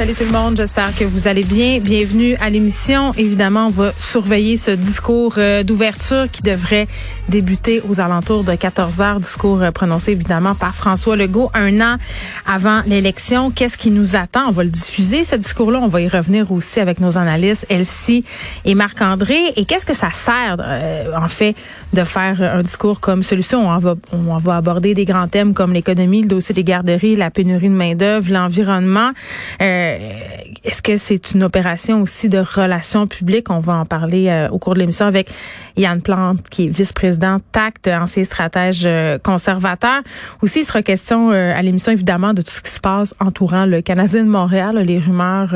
Salut tout le monde, j'espère que vous allez bien. Bienvenue à l'émission. Évidemment, on va surveiller ce discours euh, d'ouverture qui devrait débuter aux alentours de 14 heures. Discours euh, prononcé évidemment par François Legault un an avant l'élection. Qu'est-ce qui nous attend? On va le diffuser, ce discours-là. On va y revenir aussi avec nos analystes Elsie et Marc-André. Et qu'est-ce que ça sert, euh, en fait, de faire un discours comme celui-ci? On, va, on va aborder des grands thèmes comme l'économie, le dossier des garderies, la pénurie de main-d'œuvre, l'environnement. Euh, est-ce que c'est une opération aussi de relations publiques? On va en parler euh, au cours de l'émission avec Yann Plante, qui est vice-président TACT, ancien stratège euh, conservateur. Aussi, il sera question à l'émission, évidemment, de tout ce qui se passe entourant le Canadien de Montréal, les rumeurs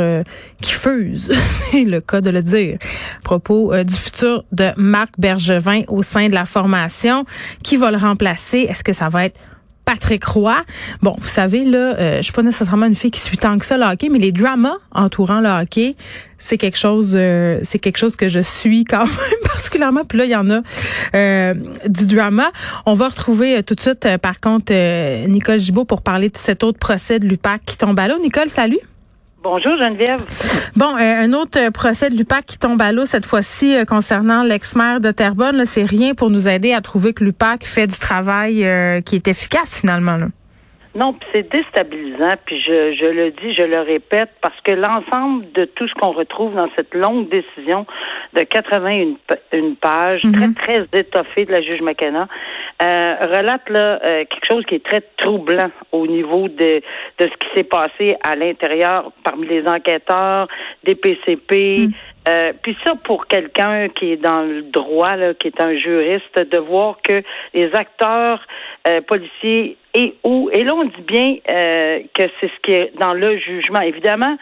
qui fusent, c'est le cas de le dire, à propos du futur de Marc Bergevin au sein de la formation. Qui va le remplacer? Est-ce que ça va être Patrick Roy. Bon, vous savez, là, euh, je suis pas nécessairement une fille qui suit tant que ça le hockey, mais les dramas entourant le hockey, c'est quelque chose euh, c'est quelque chose que je suis quand même particulièrement. Puis là, il y en a euh, du drama. On va retrouver tout de suite, par contre, Nicole Gibault pour parler de cet autre procès de l'UPAC qui tombe à l'eau. Nicole, salut. Bonjour Geneviève. Bon, euh, un autre euh, procès de l'UPAC qui tombe à l'eau cette fois-ci euh, concernant l'ex-maire de Terrebonne. C'est rien pour nous aider à trouver que l'UPAC fait du travail qui est efficace finalement. Là. Non, c'est déstabilisant, puis je, je le dis, je le répète, parce que l'ensemble de tout ce qu'on retrouve dans cette longue décision de 81 une page, mhm. très, très étoffée de la juge McKenna, euh, relate là euh, quelque chose qui est très troublant au niveau de, de ce qui s'est passé à l'intérieur parmi les enquêteurs, des PCP, mhm. euh, puis ça, pour quelqu'un qui est dans le droit, là, qui est un juriste, de voir que les acteurs euh, policiers et où, et là on dit bien euh, que c'est ce qui est dans le jugement. Évidemment,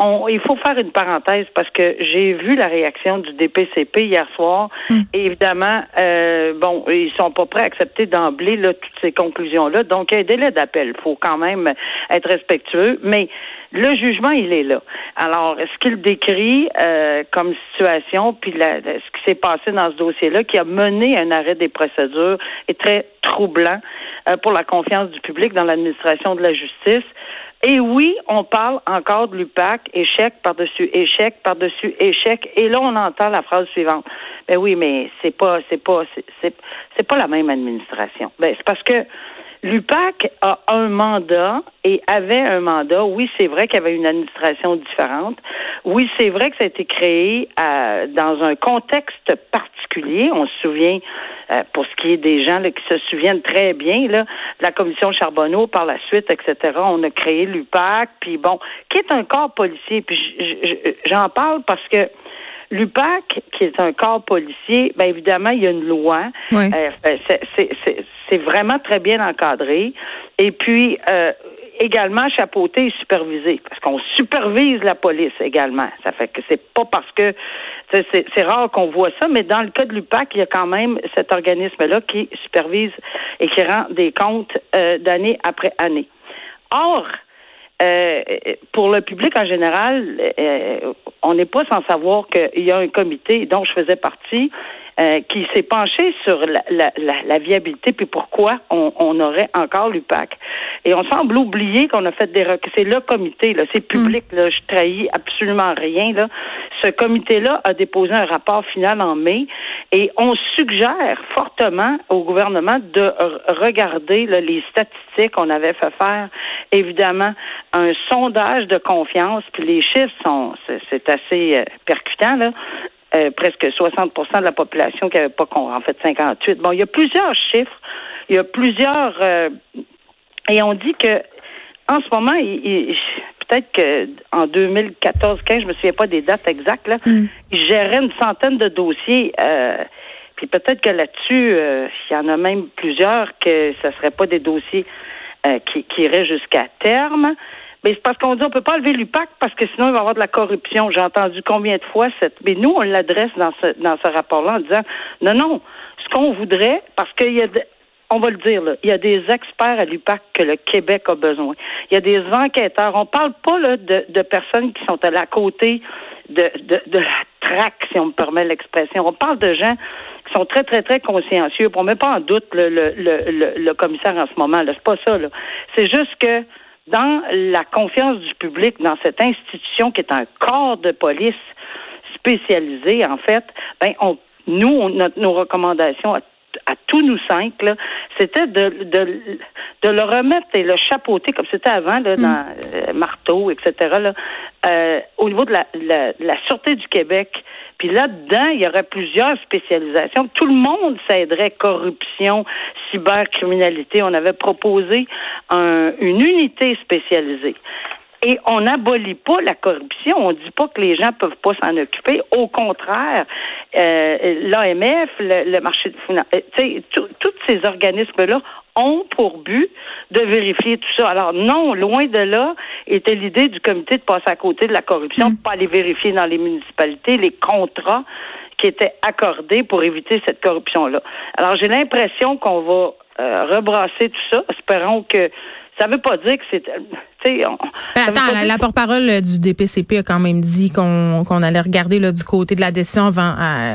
on, il faut faire une parenthèse parce que j'ai vu la réaction du DPCP hier soir. Hmm. Et évidemment, euh, bon, ils sont pas prêts à accepter d'emblée là, toutes ces conclusions-là. Donc, il y a un délai d'appel. Il faut quand même être respectueux. Mais le jugement, il est là. Alors, ce qu'il décrit euh, comme situation, puis ce qui s'est passé dans ce dossier-là, qui a mené un arrêt des procédures, est très troublant euh, pour la confiance du public dans l'administration de la justice? Et oui, on parle encore de l'UPAC, échec par-dessus échec par-dessus échec. Et là, on entend la phrase suivante. Ben oui, mais c'est pas, c'est pas, c'est, pas la même administration. Ben, c'est parce que L'UPAC a un mandat et avait un mandat. Oui, c'est vrai qu'il y avait une administration différente. Oui, c'est vrai que ça a été créé euh, dans un contexte particulier. On se souvient, euh, pour ce qui est des gens qui se souviennent très bien, là, de la commission Charbonneau par la suite, etc. On a créé l'UPAC, puis bon, qui est un corps policier. Puis j'en parle parce que L'UPAC, qui est un corps policier, bien évidemment, il y a une loi. Euh, c'est vraiment très bien encadré. Et puis, euh, également chapeauté et supervisé, parce qu'on supervise la police également. Ça fait que c'est pas parce que c'est rare qu'on voit ça, mais dans le cas de l'UPAC, il y a quand même cet organisme-là qui supervise et qui rend des comptes euh, d'année après année. Or, euh, pour le public en général, euh, on n'est pas sans savoir qu'il y a un comité dont je faisais partie euh, qui s'est penché sur la, la, la, viabilité puis pourquoi on, on aurait encore l'UPAC. Et on semble oublier qu'on a fait des c'est le comité là, c'est public mm. là, je trahis absolument rien là. Ce comité-là a déposé un rapport final en mai et on suggère fortement au gouvernement de regarder là, les statistiques. On avait fait faire évidemment un sondage de confiance puis les chiffres sont c'est assez euh, percutant là. Euh, presque 60% de la population qui n'avait pas en fait 58. Bon, il y a plusieurs chiffres, il y a plusieurs euh, et on dit que en ce moment, peut-être que en 2014-15, je me souviens pas des dates exactes là, mm. il gérait une centaine de dossiers. Euh, puis peut-être que là-dessus, il y en a même plusieurs que ce ne serait pas des dossiers qui, qui iraient jusqu'à terme. Mais c'est parce qu'on dit on peut pas lever l'UPAC parce que sinon il va y avoir de la corruption. J'ai entendu combien de fois cette. Mais nous, on l'adresse dans ce dans ce rapport-là en disant non, non, ce qu'on voudrait, parce qu'il y a on va le dire, là, il y a des experts à l'UPAC que le Québec a besoin. Il y a des enquêteurs. On parle pas là, de, de personnes qui sont à la côté de, de, de la traque, si on me permet l'expression. On parle de gens qui sont très, très, très consciencieux. On met pas en doute le, le, le, le, commissaire en ce moment. C'est pas ça. Là. C'est juste que dans la confiance du public dans cette institution qui est un corps de police spécialisé, en fait, ben on, nous, nos recommandations à, tous nous cinq, c'était de, de, de le remettre et le chapeauter comme c'était avant, là, mm. dans euh, Marteau, etc., là, euh, au niveau de la, la, la Sûreté du Québec, puis là-dedans, il y aurait plusieurs spécialisations. Tout le monde s'aiderait corruption, cybercriminalité. On avait proposé une unité spécialisée. Et on n'abolit pas la corruption. On ne dit pas que les gens peuvent pas s'en occuper. Au contraire, euh, l'AMF, le, marché de finance, euh, tous ces organismes-là ont pour but de vérifier tout ça. Alors non, loin de là était l'idée du comité de passer à côté de la corruption, de mm. pas aller vérifier dans les municipalités les contrats qui étaient accordés pour éviter cette corruption-là. Alors j'ai l'impression qu'on va euh, rebrasser tout ça. Espérons que ça veut pas dire que c'est. Ben, attends, la, porte-parole du DPCP a quand même dit qu'on allait regarder là, du côté de la décision. Avant,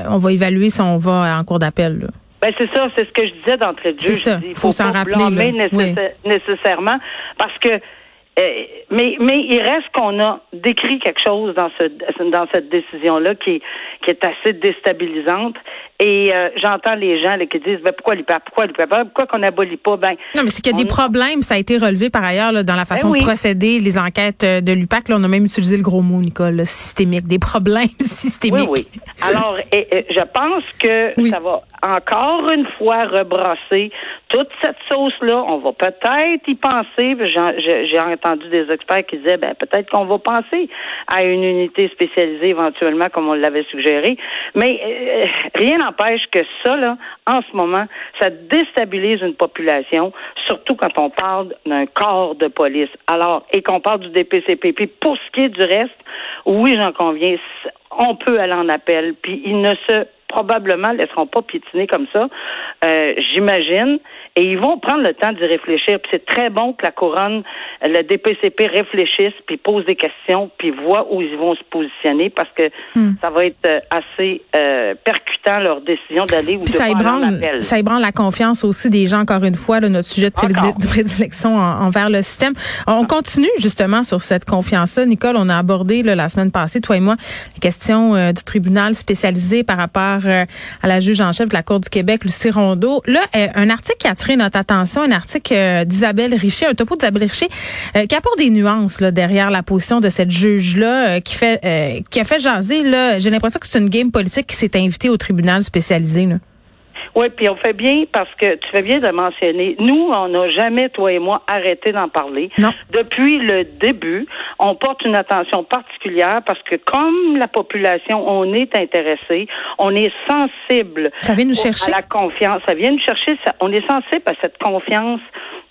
on va évaluer si on va en cours d'appel. Ben c'est ça, c'est ce que je disais d'entrée de jeu. C'est ça. Il faut s'en rappeler. nécessairement parce que mais, mais il reste qu'on a décrit quelque chose dans ce dans cette décision là qui qui est assez déstabilisante. Et euh, j'entends les gens là, qui disent ben, pourquoi l'UPAC pourquoi l'UPAC pourquoi qu'on n'abolit pas? Ben non mais c'est qu'il y a des problèmes ça a été relevé par ailleurs là, dans la façon ben de procéder les enquêtes euh, de l'UPAC là. On a même utilisé le gros mot Nicole systémique des problèmes systémiques. oui. Oui alors je pense que ça va encore une fois rebrasser toute cette sauce là on va peut-être y penser. J'ai entendu des experts qui disaient ben peut-être qu'on va penser à une unité spécialisée éventuellement comme on l'avait suggéré mais euh, rien n'empêche que ça là en ce moment ça déstabilise une population surtout quand on parle d'un corps de police alors et qu'on parle du DPCP puis pour ce qui est du reste oui j'en conviens on peut aller en appel puis il ne se probablement laisseront pas piétiner comme ça, euh, j'imagine. Et ils vont prendre le temps d'y réfléchir. Puis c'est très bon que la couronne, le DPCP réfléchisse, puis pose des questions, puis voit où ils vont se positionner, parce que hmm. ça va être euh, assez euh, percutant leur décision d'aller ou de ça ébranle, Ça ébranle la confiance aussi des gens, encore une fois, notre sujet de, prédilection envers le système. On continue justement sur cette confiance-là. Nicole, on a abordé la semaine passée, toi et moi, la question du tribunal spécialisé par rapport euh, à la juge en chef de la Cour du Québec, Lucie Rondeau. Là, euh, un article qui a notre attention, un article euh, d'Isabelle Richer, un topo d'Isabelle Richer, qui apporte des nuances là, derrière la position de cette juge-là, qui fait qui a fait jaser. J'ai l'impression que c'est une game politique qui s'est invitée au tribunal spécialisé. Là. Oui, puis on fait bien parce que tu fais bien de mentionner. Nous, on n'a jamais, toi et moi, arrêté d'en parler. Non. Depuis le début, on porte une attention particulière parce que comme la population, on est intéressé, on est sensible ça vient nous chercher. à la confiance. Ça vient nous chercher. Ça, on est sensible à cette confiance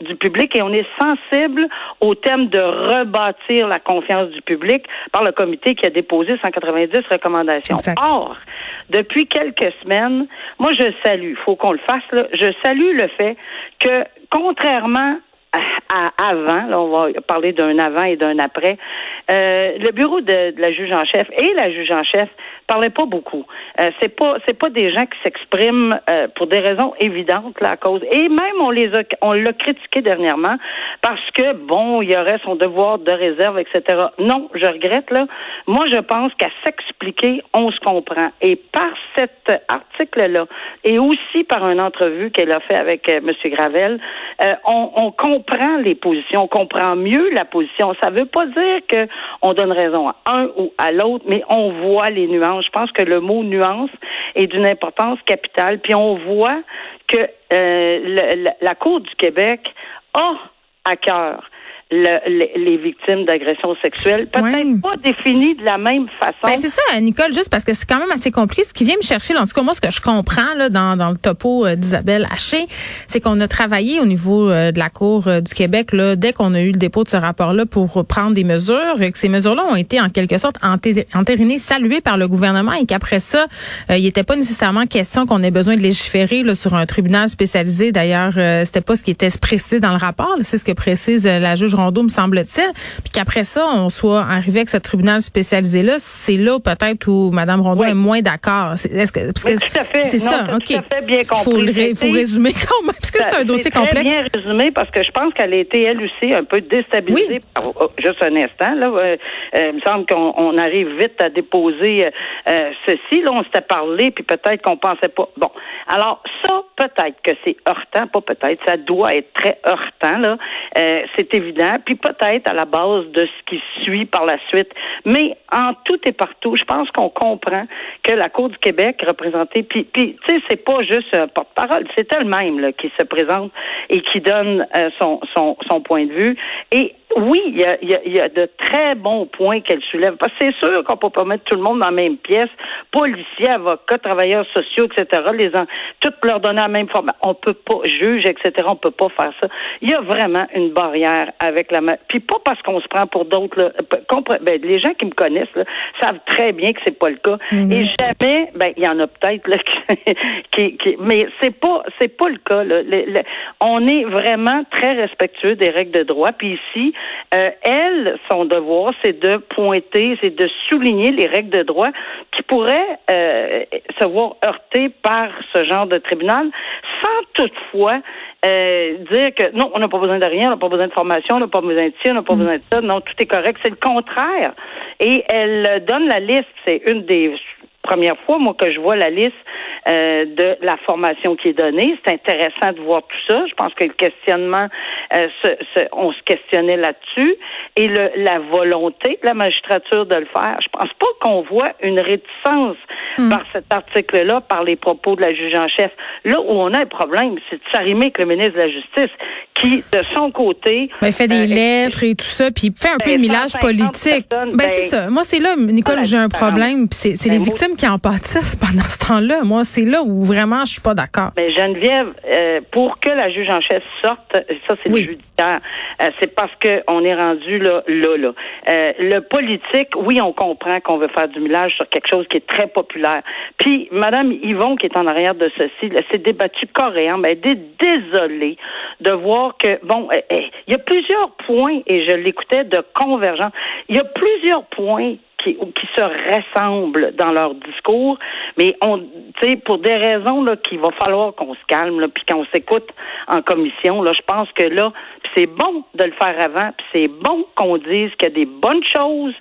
du public et on est sensible au thème de rebâtir la confiance du public par le comité qui a déposé 190 recommandations. Or, depuis quelques semaines, moi je salue, il faut qu'on le fasse, là, je salue le fait que, contrairement à, avant, là, on va parler d'un avant et d'un après, euh, le bureau de, de, la juge en chef et la juge en chef parlaient pas beaucoup. Euh, c'est pas c'est pas des gens qui s'expriment euh, pour des raisons évidentes là à cause. Et même on les a on l'a critiqué dernièrement parce que bon il y aurait son devoir de réserve etc. Non, je regrette là. Moi je pense qu'à s'expliquer on se comprend. Et par cet article là et aussi par une entrevue qu'elle a fait avec euh, M. Gravel, euh, on, on comprend les positions, on comprend mieux la position. Ça veut pas dire que on donne raison à un ou à l'autre, mais on voit les nuances. Je pense que le mot nuance est d'une importance capitale. Puis on voit que euh, la, la Cour du Québec a à cœur le, les, victimes d'agressions sexuelles, peut-être pas définies de la même façon. Ben c'est ça, Nicole, juste parce que c'est quand même assez compliqué. Ce qui vient me chercher, en tout cas, moi, ce que je comprends là, dans, dans le topo euh, d'Isabelle Haché, c'est qu'on a travaillé au niveau euh, de la Cour euh, du Québec là, dès qu'on a eu le dépôt de ce rapport-là pour prendre des mesures, et que ces mesures-là ont été en quelque sorte entérinées, saluées par le gouvernement et qu'après ça, il n'était pas nécessairement question qu'on ait besoin de légiférer là, sur un tribunal spécialisé. D'ailleurs, c'était pas ce qui était précisé dans le rapport. C'est ce que précise la juge Rondeau, me semble-t-il. Puis qu'après ça, on soit arrivé avec ce tribunal spécialisé-là, c'est là peut-être où Mme Rondeau est moins d'accord. C'est ça, OK. Tout à fait bien Il faut, résumer quand même, parce que c'est un dossier complexe. bien résumé parce que je pense qu'elle a été, elle aussi, un peu déstabilisée. Par, oh, juste un instant, là. Euh, euh, il me semble qu'on arrive vite à déposer euh, ceci. Là, on s'était parlé, puis peut-être qu'on pensait pas. Bon. Alors, ça, peut-être que c'est heurtant, pas peut-être, ça doit être très heurtant, là. c'est évident puis peut-être à la base de ce qui suit par la suite. Mais en tout et partout, je pense qu'on comprend que la Cour du Québec représentée, puis, puis tu sais, c'est pas juste un porte-parole, c'est elle-même qui se présente et qui donne euh, son, son, son point de vue. Et oui, il y a, y, y a, de très bons points qu'elle soulève. Parce que c'est sûr qu'on peut pas mettre tout le monde dans la même pièce. Policiers, avocats, travailleurs sociaux, etc. Les en, toutes leur donner la même forme. On peut pas juge, etc. On peut pas faire ça. Il y a vraiment une barrière avec la. Puis pas parce qu'on se prend pour d'autres. Ben, les gens qui me connaissent là, savent très bien que c'est pas le cas. Mm-hmm. Et jamais, ben il y en a peut-être là qui, qui, mais c'est pas c'est pas le cas. Là. on est vraiment très respectueux des règles de droit. Puis ici, euh, elle, son devoir, c'est de pointer, c'est de souligner les règles de droit qui pourraient euh, se voir heurtées par ce genre de tribunal, sans toutefois euh, dire que non, on n'a pas besoin de rien, on n'a pas besoin de formation, on n'a pas besoin de ci, on n'a pas mm. besoin de ça. Non, tout est correct. C'est le contraire. Et elle donne la liste. C'est une des premières fois, moi, que je vois la liste euh, de la formation qui est donnée. C'est intéressant de voir tout ça. Je pense que le questionnement, euh, on se questionnait là-dessus. Et le, la volonté de la magistrature de le faire. Je pense pas qu'on voit une réticence hmm. par cet article-là, par les propos de la juge en chef. Là où on a un problème, c'est de s'arrimer avec le ministre de la Justice, qui, de son côté... Ben, fait des euh, lettres et tout ça, puis fait un peu de ben, millage politique. Ben, c'est ben, ça. Moi, c'est là, Nicole, j'ai un problème. C'est les victimes qui en pâtissent pendant ce temps-là. Moi, c'est là où vraiment je suis pas d'accord. Mais Geneviève, euh, pour que la juge en chef sorte, ça c'est le judiciaire, euh, c'est parce qu'on est rendu là, là, là. Euh, le politique, oui, on comprend qu'on veut faire du millage sur quelque chose qui est très populaire. Puis, Madame Yvon, qui est en arrière de ceci, s'est débattue coréen, mais elle est désolée de voir que, bon, il y a plusieurs points, et je l'écoutais, de convergence. Il y a plusieurs points qui, qui se ressemblent dans leur discours, mais on, tu sais, pour des raisons là qu'il va falloir qu'on se calme, là, puis qu'on s'écoute en commission. Là, je pense que là, c'est bon de le faire avant, puis c'est bon qu'on dise qu'il y a des bonnes choses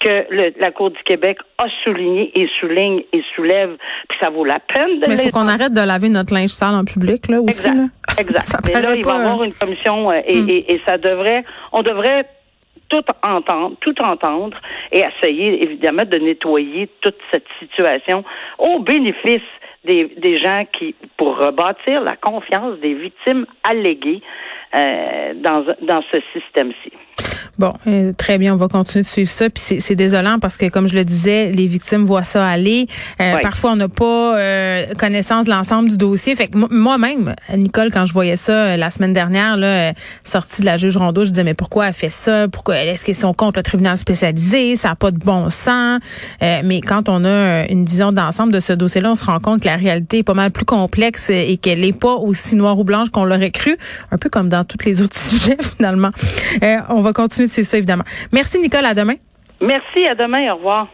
que le, la Cour du Québec a souligné et souligne et soulève, puis ça vaut la peine de. Mais il faut qu'on arrête de laver notre linge sale en public là aussi. Exact. Là. Exact. ça Mais là, il va y avoir une commission euh, et, hmm. et, et ça devrait, on devrait tout entendre, tout entendre et essayer évidemment de nettoyer toute cette situation au bénéfice des, des gens qui, pour rebâtir la confiance des victimes alléguées euh, dans, dans ce système-ci. Bon, euh, très bien, on va continuer de suivre ça. Puis c'est désolant parce que, comme je le disais, les victimes voient ça aller. Euh, parfois, on n'a pas euh, connaissance de l'ensemble du dossier. Fait que moi-même, Nicole, quand je voyais ça la semaine dernière, là, sortie de la juge Rondeau, je disais mais pourquoi elle fait ça? Pourquoi est-ce qu'ils sont contre le tribunal spécialisé? Ça n'a pas de bon sens. mais quand on a une vision d'ensemble de ce dossier-là, on se rend compte que la réalité est pas mal plus complexe et qu'elle n'est pas aussi noire ou blanche qu'on l'aurait cru. Un peu comme dans tous les autres sujets finalement. on va continuer c'est ça, évidemment. Merci, Nicole. À demain. Merci. À demain. Au revoir.